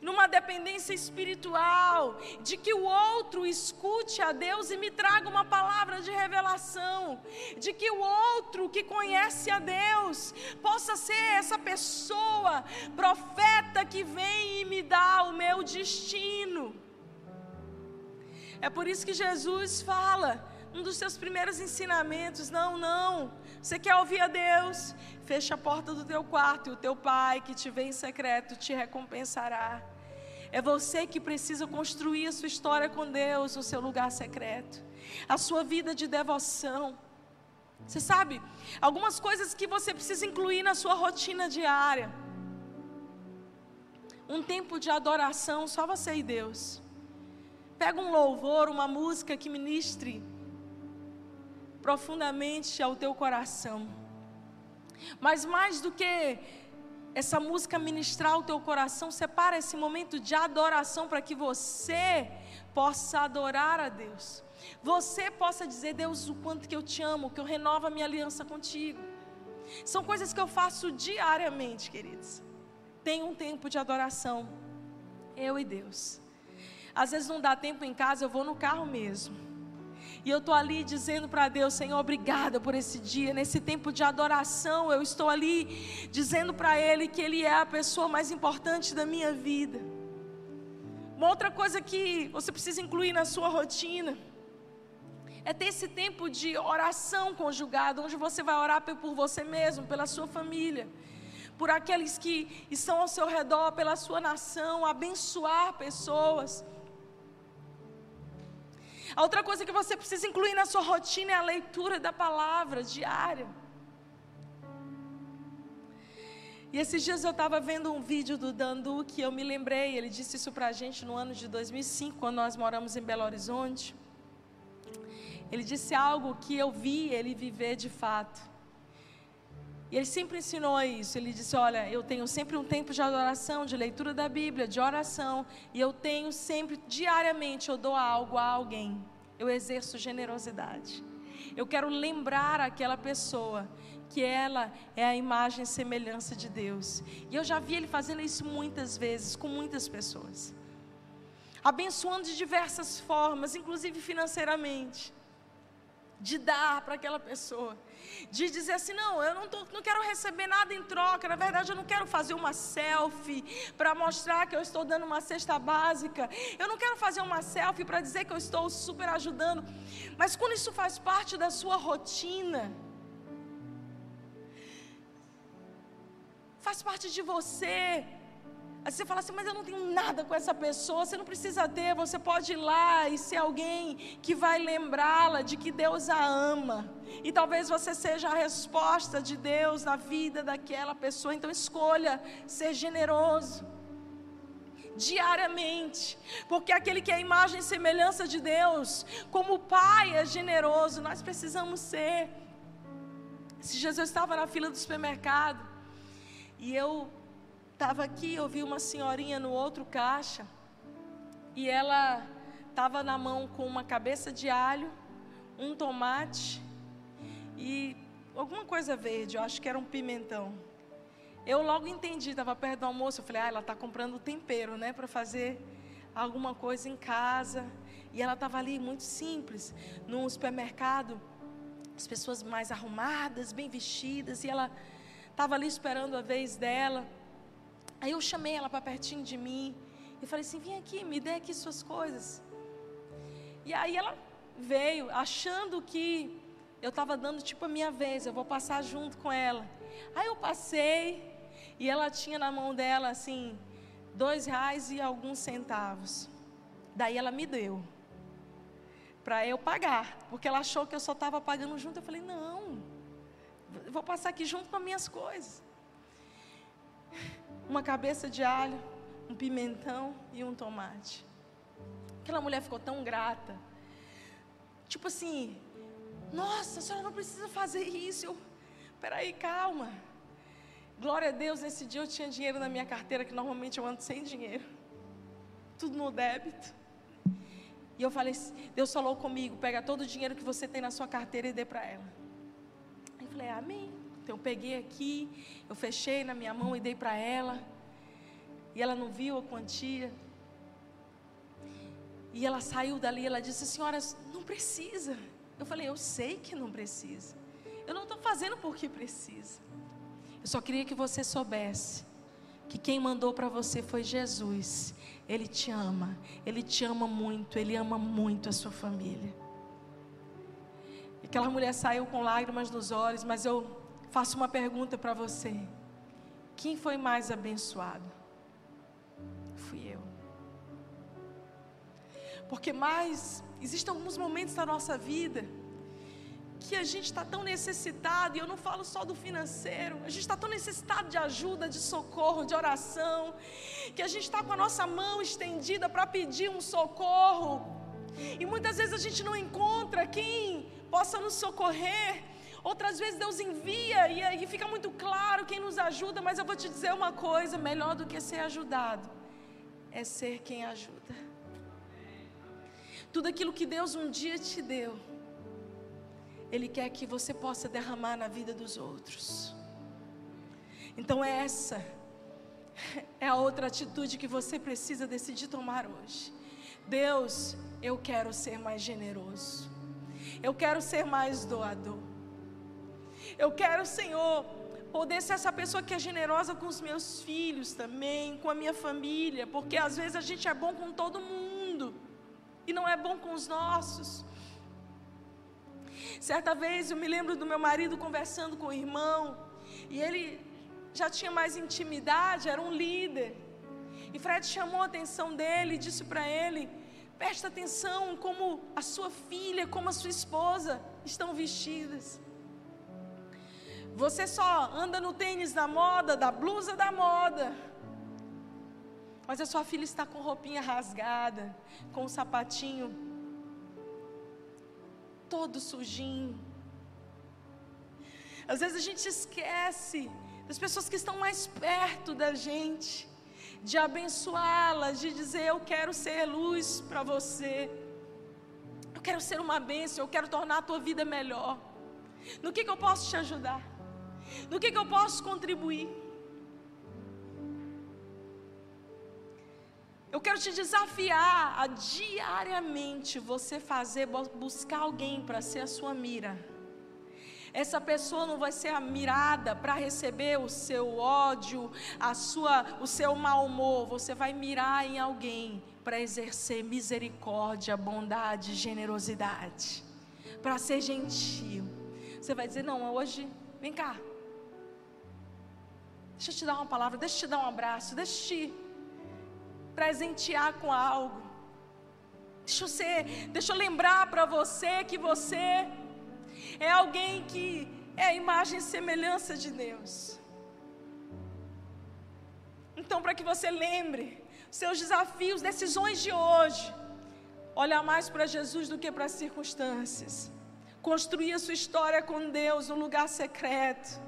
numa dependência espiritual, de que o outro escute a Deus e me traga uma palavra de revelação, de que o outro que conhece a Deus possa ser essa pessoa, profeta que vem e me dá o meu destino. É por isso que Jesus fala, um dos seus primeiros ensinamentos: não, não, você quer ouvir a Deus? Fecha a porta do teu quarto e o teu pai que te vê em secreto te recompensará. É você que precisa construir a sua história com Deus no seu lugar secreto, a sua vida de devoção. Você sabe, algumas coisas que você precisa incluir na sua rotina diária. Um tempo de adoração, só você e Deus. Pega um louvor, uma música que ministre profundamente ao teu coração. Mas mais do que essa música ministrar o teu coração, separa esse momento de adoração para que você possa adorar a Deus. Você possa dizer, Deus, o quanto que eu te amo, que eu renovo a minha aliança contigo. São coisas que eu faço diariamente, queridos. Tem um tempo de adoração, eu e Deus. Às vezes não dá tempo em casa, eu vou no carro mesmo. E eu estou ali dizendo para Deus, Senhor, obrigada por esse dia, nesse tempo de adoração. Eu estou ali dizendo para Ele que Ele é a pessoa mais importante da minha vida. Uma outra coisa que você precisa incluir na sua rotina é ter esse tempo de oração conjugada, onde você vai orar por você mesmo, pela sua família, por aqueles que estão ao seu redor, pela sua nação, abençoar pessoas. A outra coisa que você precisa incluir na sua rotina é a leitura da palavra diária. E esses dias eu estava vendo um vídeo do Dandu que eu me lembrei, ele disse isso para a gente no ano de 2005, quando nós moramos em Belo Horizonte. Ele disse algo que eu vi ele viver de fato. E ele sempre ensinou isso. Ele disse: Olha, eu tenho sempre um tempo de adoração, de leitura da Bíblia, de oração. E eu tenho sempre, diariamente, eu dou algo a alguém. Eu exerço generosidade. Eu quero lembrar aquela pessoa que ela é a imagem e semelhança de Deus. E eu já vi ele fazendo isso muitas vezes, com muitas pessoas. Abençoando de diversas formas, inclusive financeiramente. De dar para aquela pessoa. De dizer assim: não, eu não, tô, não quero receber nada em troca, na verdade eu não quero fazer uma selfie para mostrar que eu estou dando uma cesta básica, eu não quero fazer uma selfie para dizer que eu estou super ajudando, mas quando isso faz parte da sua rotina, faz parte de você, Aí você fala assim, mas eu não tenho nada com essa pessoa. Você não precisa ter, você pode ir lá e ser alguém que vai lembrá-la de que Deus a ama. E talvez você seja a resposta de Deus na vida daquela pessoa. Então escolha ser generoso. Diariamente, porque aquele que é a imagem e semelhança de Deus, como o Pai é generoso, nós precisamos ser. Se Jesus estava na fila do supermercado e eu Estava aqui, eu vi uma senhorinha no outro caixa e ela estava na mão com uma cabeça de alho, um tomate e alguma coisa verde, eu acho que era um pimentão. Eu logo entendi, estava perto do almoço, eu falei, ah, ela está comprando tempero, né, para fazer alguma coisa em casa. E ela estava ali muito simples, num supermercado, as pessoas mais arrumadas, bem vestidas, e ela estava ali esperando a vez dela. Aí eu chamei ela para pertinho de mim e falei assim: vem aqui, me dê aqui suas coisas. E aí ela veio, achando que eu estava dando tipo a minha vez, eu vou passar junto com ela. Aí eu passei e ela tinha na mão dela assim, dois reais e alguns centavos. Daí ela me deu para eu pagar, porque ela achou que eu só estava pagando junto. Eu falei: não, vou passar aqui junto com as minhas coisas. Uma cabeça de alho, um pimentão e um tomate. Aquela mulher ficou tão grata. Tipo assim, nossa, a senhora não precisa fazer isso. Eu, peraí, calma. Glória a Deus, nesse dia eu tinha dinheiro na minha carteira, que normalmente eu ando sem dinheiro. Tudo no débito. E eu falei, Deus falou comigo, pega todo o dinheiro que você tem na sua carteira e dê para ela. Eu falei, amém. Então eu peguei aqui, eu fechei na minha mão e dei para ela. E ela não viu a quantia. E ela saiu dali, ela disse, senhora, não precisa. Eu falei, eu sei que não precisa. Eu não estou fazendo porque precisa. Eu só queria que você soubesse que quem mandou para você foi Jesus. Ele te ama, ele te ama muito, ele ama muito a sua família. Aquela mulher saiu com lágrimas nos olhos, mas eu faço uma pergunta para você: quem foi mais abençoado? Fui eu. Porque mais Existem alguns momentos da nossa vida que a gente está tão necessitado, e eu não falo só do financeiro, a gente está tão necessitado de ajuda, de socorro, de oração, que a gente está com a nossa mão estendida para pedir um socorro, e muitas vezes a gente não encontra quem possa nos socorrer, outras vezes Deus envia e aí fica muito claro quem nos ajuda, mas eu vou te dizer uma coisa: melhor do que ser ajudado é ser quem ajuda. Tudo aquilo que Deus um dia te deu, Ele quer que você possa derramar na vida dos outros. Então, é essa <laughs> é a outra atitude que você precisa decidir tomar hoje. Deus, eu quero ser mais generoso. Eu quero ser mais doador. Eu quero, Senhor, poder ser essa pessoa que é generosa com os meus filhos também, com a minha família, porque às vezes a gente é bom com todo mundo e não é bom com os nossos. Certa vez eu me lembro do meu marido conversando com o irmão, e ele já tinha mais intimidade, era um líder. E Fred chamou a atenção dele e disse para ele: presta atenção como a sua filha, como a sua esposa estão vestidas. Você só anda no tênis da moda, da blusa da moda. Mas a sua filha está com roupinha rasgada, com o sapatinho todo sujinho. Às vezes a gente esquece das pessoas que estão mais perto da gente, de abençoá-las, de dizer: Eu quero ser luz para você, eu quero ser uma bênção, eu quero tornar a tua vida melhor. No que, que eu posso te ajudar? No que, que eu posso contribuir? Eu quero te desafiar a diariamente você fazer, buscar alguém para ser a sua mira. Essa pessoa não vai ser a mirada para receber o seu ódio, a sua, o seu mau humor. Você vai mirar em alguém para exercer misericórdia, bondade, generosidade, para ser gentil. Você vai dizer: Não, hoje, vem cá. Deixa eu te dar uma palavra, deixa eu te dar um abraço, deixa eu te presentear com algo. Deixa eu ser, deixa eu lembrar para você que você é alguém que é a imagem e semelhança de Deus. Então, para que você lembre seus desafios, decisões de hoje, olhar mais para Jesus do que para as circunstâncias, construir a sua história com Deus no lugar secreto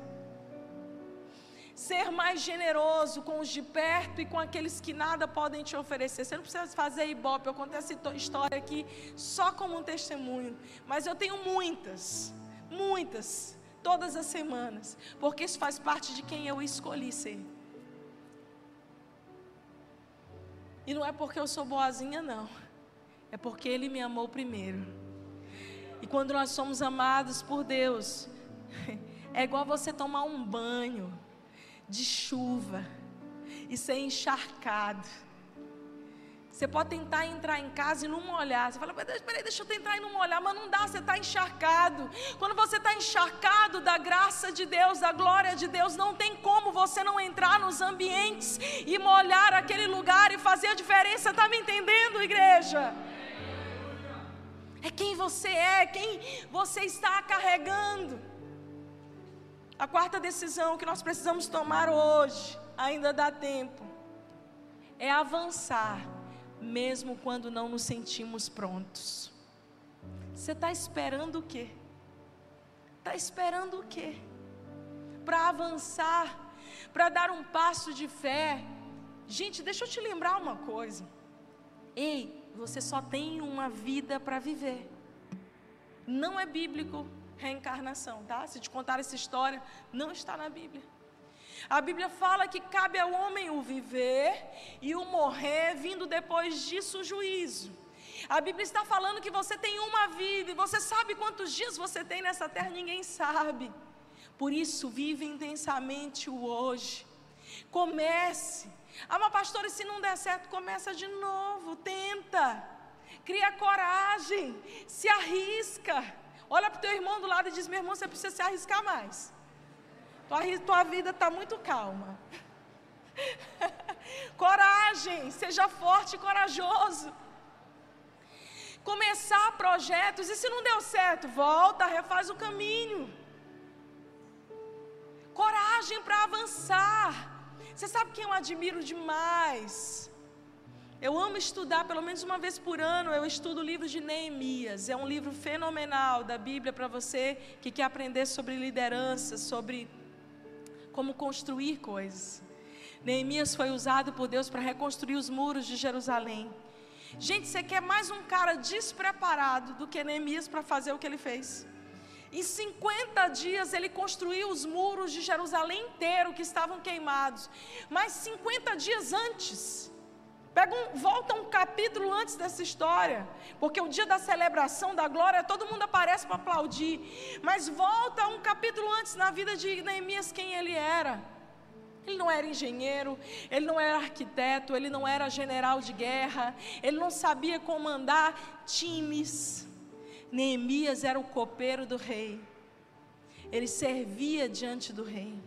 ser mais generoso com os de perto e com aqueles que nada podem te oferecer. Você não precisa fazer ibope, eu contei essa história aqui só como um testemunho, mas eu tenho muitas, muitas, todas as semanas, porque isso faz parte de quem eu escolhi ser. E não é porque eu sou boazinha, não. É porque Ele me amou primeiro. E quando nós somos amados por Deus, <laughs> é igual você tomar um banho de chuva e ser encharcado. Você pode tentar entrar em casa e não molhar. Você fala, peraí, deixa eu tentar e não molhar, mas não dá, você está encharcado. Quando você está encharcado da graça de Deus, da glória de Deus, não tem como você não entrar nos ambientes e molhar aquele lugar e fazer a diferença. Está me entendendo, igreja? É quem você é, quem você está carregando. A quarta decisão que nós precisamos tomar hoje, ainda dá tempo, é avançar mesmo quando não nos sentimos prontos. Você está esperando o quê? Está esperando o quê? Para avançar, para dar um passo de fé. Gente, deixa eu te lembrar uma coisa. Ei, você só tem uma vida para viver. Não é bíblico reencarnação, tá? Se te contar essa história, não está na Bíblia. A Bíblia fala que cabe ao homem o viver e o morrer, vindo depois disso o juízo. A Bíblia está falando que você tem uma vida e você sabe quantos dias você tem nessa terra, ninguém sabe. Por isso, vive intensamente o hoje. Comece. Ah, mas pastor, e se não der certo, começa de novo, tenta. Cria coragem, se arrisca. Olha para o teu irmão do lado e diz: meu irmão, você precisa se arriscar mais. Tua, tua vida está muito calma. <laughs> Coragem, seja forte e corajoso. Começar projetos, e se não deu certo, volta, refaz o caminho. Coragem para avançar. Você sabe quem eu admiro demais? Eu amo estudar, pelo menos uma vez por ano, eu estudo o livro de Neemias. É um livro fenomenal da Bíblia para você que quer aprender sobre liderança, sobre como construir coisas. Neemias foi usado por Deus para reconstruir os muros de Jerusalém. Gente, você quer mais um cara despreparado do que Neemias para fazer o que ele fez? Em 50 dias ele construiu os muros de Jerusalém inteiro que estavam queimados. Mas 50 dias antes, Pega um, volta um capítulo antes dessa história, porque o dia da celebração da glória todo mundo aparece para aplaudir. Mas volta um capítulo antes na vida de Neemias quem ele era. Ele não era engenheiro, ele não era arquiteto, ele não era general de guerra, ele não sabia comandar times. Neemias era o copeiro do rei. Ele servia diante do rei.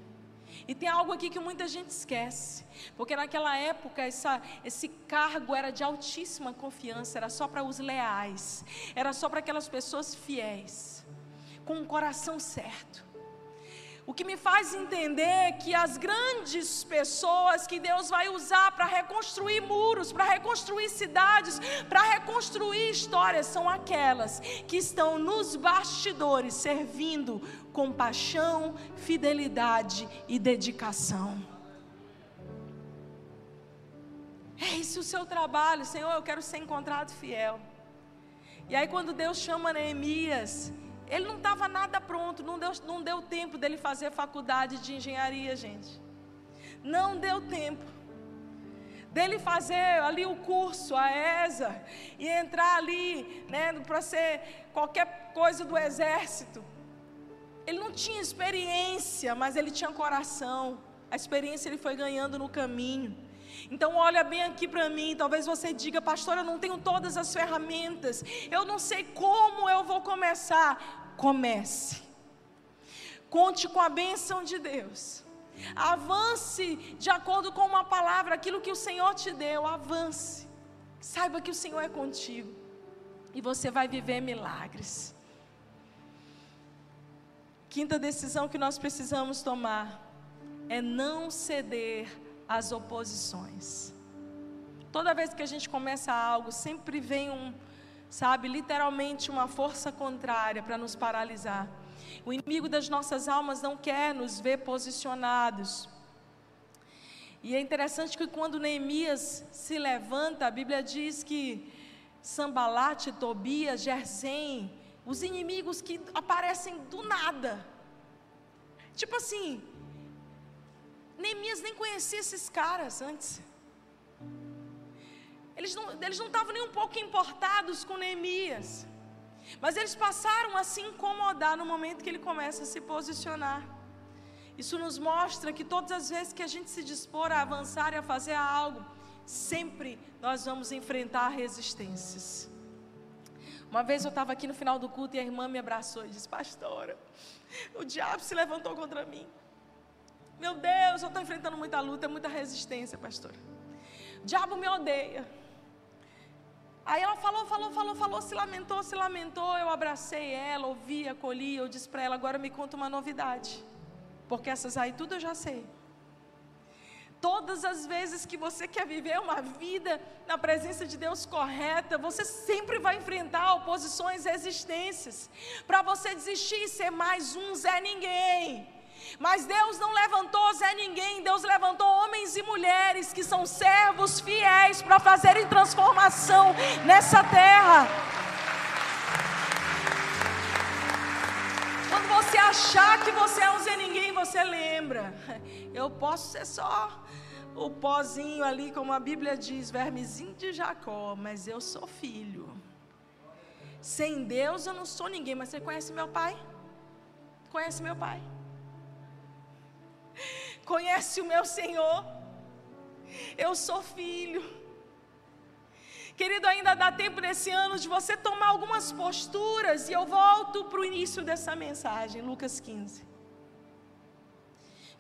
E tem algo aqui que muita gente esquece, porque naquela época essa, esse cargo era de altíssima confiança, era só para os leais, era só para aquelas pessoas fiéis, com o coração certo. O que me faz entender que as grandes pessoas que Deus vai usar para reconstruir muros, para reconstruir cidades, para reconstruir histórias, são aquelas que estão nos bastidores servindo com paixão, fidelidade e dedicação. É esse o seu trabalho, Senhor. Eu quero ser encontrado fiel. E aí, quando Deus chama Neemias, ele não estava nada pronto, não deu, não deu tempo dele fazer faculdade de engenharia, gente. Não deu tempo dele fazer ali o curso, a ESA, e entrar ali, né, para ser qualquer coisa do exército. Ele não tinha experiência, mas ele tinha coração. A experiência ele foi ganhando no caminho. Então olha bem aqui para mim, talvez você diga, pastor, eu não tenho todas as ferramentas, eu não sei como eu vou começar. Comece. Conte com a bênção de Deus. Avance de acordo com uma palavra, aquilo que o Senhor te deu, avance. Saiba que o Senhor é contigo. E você vai viver milagres. Quinta decisão que nós precisamos tomar é não ceder as oposições. Toda vez que a gente começa algo, sempre vem um, sabe, literalmente uma força contrária para nos paralisar. O inimigo das nossas almas não quer nos ver posicionados. E é interessante que quando Neemias se levanta, a Bíblia diz que Sambalate, Tobias, Gersem, os inimigos que aparecem do nada. Tipo assim, Neemias nem conhecia esses caras antes. eles não, eles não estavam nem um pouco importados com Neemias. Mas eles passaram a se incomodar no momento que ele começa a se posicionar. Isso nos mostra que todas as vezes que a gente se dispor a avançar e a fazer algo, sempre nós vamos enfrentar resistências. Uma vez eu estava aqui no final do culto e a irmã me abraçou e disse: Pastora, o diabo se levantou contra mim. Meu Deus, eu estou enfrentando muita luta, muita resistência, pastora. O diabo me odeia. Aí ela falou, falou, falou, falou, se lamentou, se lamentou. Eu abracei ela, ouvi, acolhi. Eu disse para ela: agora me conta uma novidade. Porque essas aí tudo eu já sei. Todas as vezes que você quer viver uma vida na presença de Deus correta, você sempre vai enfrentar oposições, resistências. Para você desistir e ser mais um Zé Ninguém. Mas Deus não levantou Zé Ninguém, Deus levantou homens e mulheres que são servos fiéis para fazerem transformação nessa terra. Quando você achar que você é um Zé Ninguém, você lembra. Eu posso ser só o pozinho ali, como a Bíblia diz, vermezinho de Jacó, mas eu sou filho. Sem Deus eu não sou ninguém, mas você conhece meu pai? Conhece meu pai? Conhece o meu Senhor? Eu sou filho. Querido, ainda dá tempo nesse ano de você tomar algumas posturas, e eu volto para o início dessa mensagem, Lucas 15.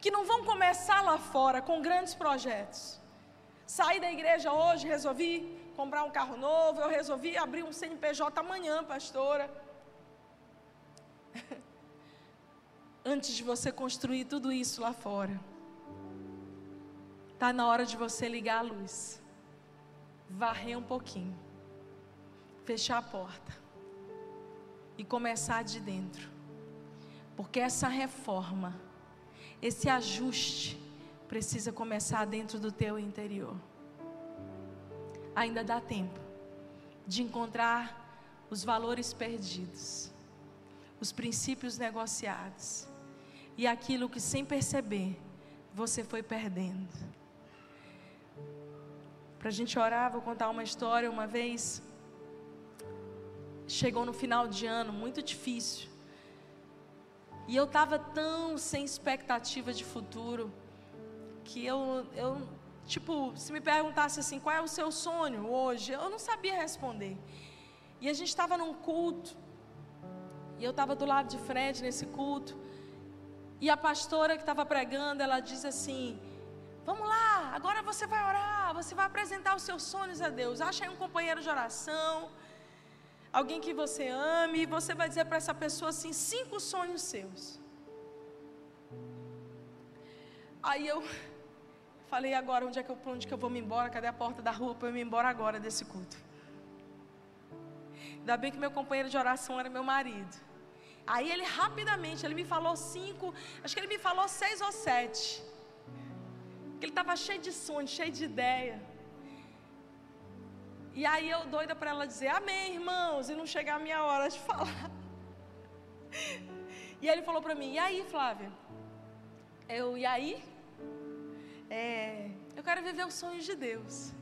Que não vão começar lá fora com grandes projetos. Saí da igreja hoje, resolvi comprar um carro novo, eu resolvi abrir um CNPJ amanhã, pastora. <laughs> Antes de você construir tudo isso lá fora, está na hora de você ligar a luz varrer um pouquinho, fechar a porta e começar de dentro. Porque essa reforma, esse ajuste, precisa começar dentro do teu interior. Ainda dá tempo de encontrar os valores perdidos, os princípios negociados e aquilo que sem perceber você foi perdendo. Para a gente orar, vou contar uma história. Uma vez, chegou no final de ano, muito difícil. E eu estava tão sem expectativa de futuro, que eu, eu, tipo, se me perguntasse assim, qual é o seu sonho hoje? Eu não sabia responder. E a gente estava num culto, e eu estava do lado de frente nesse culto, e a pastora que estava pregando, ela diz assim: Vamos lá, agora você vai orar, você vai apresentar os seus sonhos a Deus. Acha aí um companheiro de oração, alguém que você ame, e você vai dizer para essa pessoa assim: cinco sonhos seus. Aí eu <laughs> falei agora, onde é que eu, onde que eu vou me embora? Cadê a porta da rua para eu me embora agora desse culto? Ainda bem que meu companheiro de oração era meu marido. Aí ele rapidamente, ele me falou cinco, acho que ele me falou seis ou sete ele estava cheio de sonhos, cheio de ideia. E aí eu doida para ela dizer amém, irmãos, e não chegar a minha hora de <laughs> falar. E ele falou para mim, e aí, Flávia? Eu, e aí? É, eu quero viver os sonhos de Deus.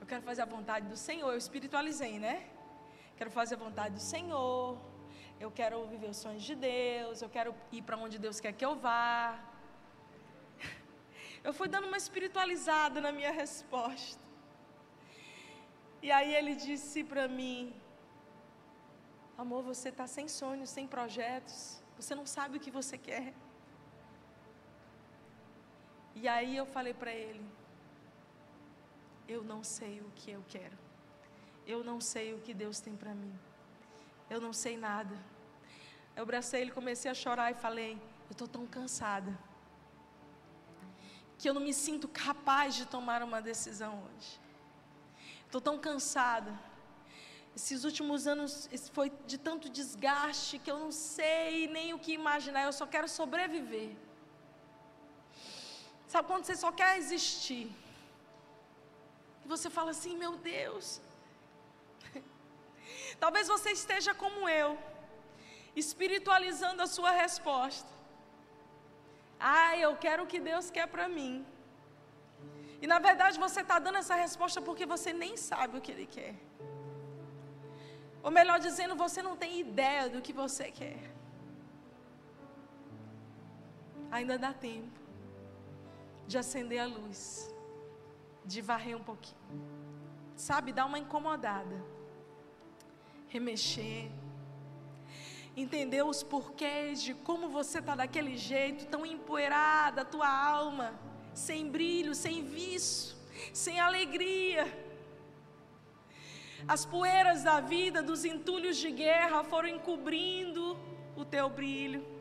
Eu quero fazer a vontade do Senhor. Eu espiritualizei, né? Quero fazer a vontade do Senhor. Eu quero viver os sonhos de Deus. Eu quero ir para onde Deus quer que eu vá. <laughs> Eu fui dando uma espiritualizada na minha resposta. E aí ele disse para mim: Amor, você está sem sonhos, sem projetos, você não sabe o que você quer. E aí eu falei para ele: Eu não sei o que eu quero. Eu não sei o que Deus tem para mim. Eu não sei nada. Eu abracei ele, comecei a chorar e falei: Eu estou tão cansada que eu não me sinto capaz de tomar uma decisão hoje. Estou tão cansada. Esses últimos anos foi de tanto desgaste que eu não sei nem o que imaginar, eu só quero sobreviver. Sabe quando você só quer existir? E você fala assim: meu Deus. <laughs> Talvez você esteja como eu, espiritualizando a sua resposta. Ah, eu quero o que Deus quer para mim. E na verdade você está dando essa resposta porque você nem sabe o que Ele quer. Ou melhor dizendo, você não tem ideia do que você quer. Ainda dá tempo de acender a luz, de varrer um pouquinho. Sabe, dar uma incomodada. Remexer. Entender os porquês de como você está daquele jeito, tão empoeirada, a tua alma, sem brilho, sem vício, sem alegria. As poeiras da vida, dos entulhos de guerra foram encobrindo o teu brilho.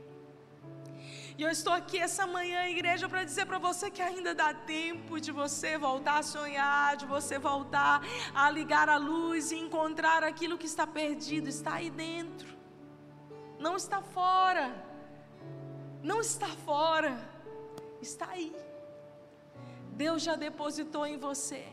E eu estou aqui essa manhã, igreja, para dizer para você que ainda dá tempo de você voltar a sonhar, de você voltar a ligar a luz e encontrar aquilo que está perdido, está aí dentro. Não está fora. Não está fora. Está aí. Deus já depositou em você.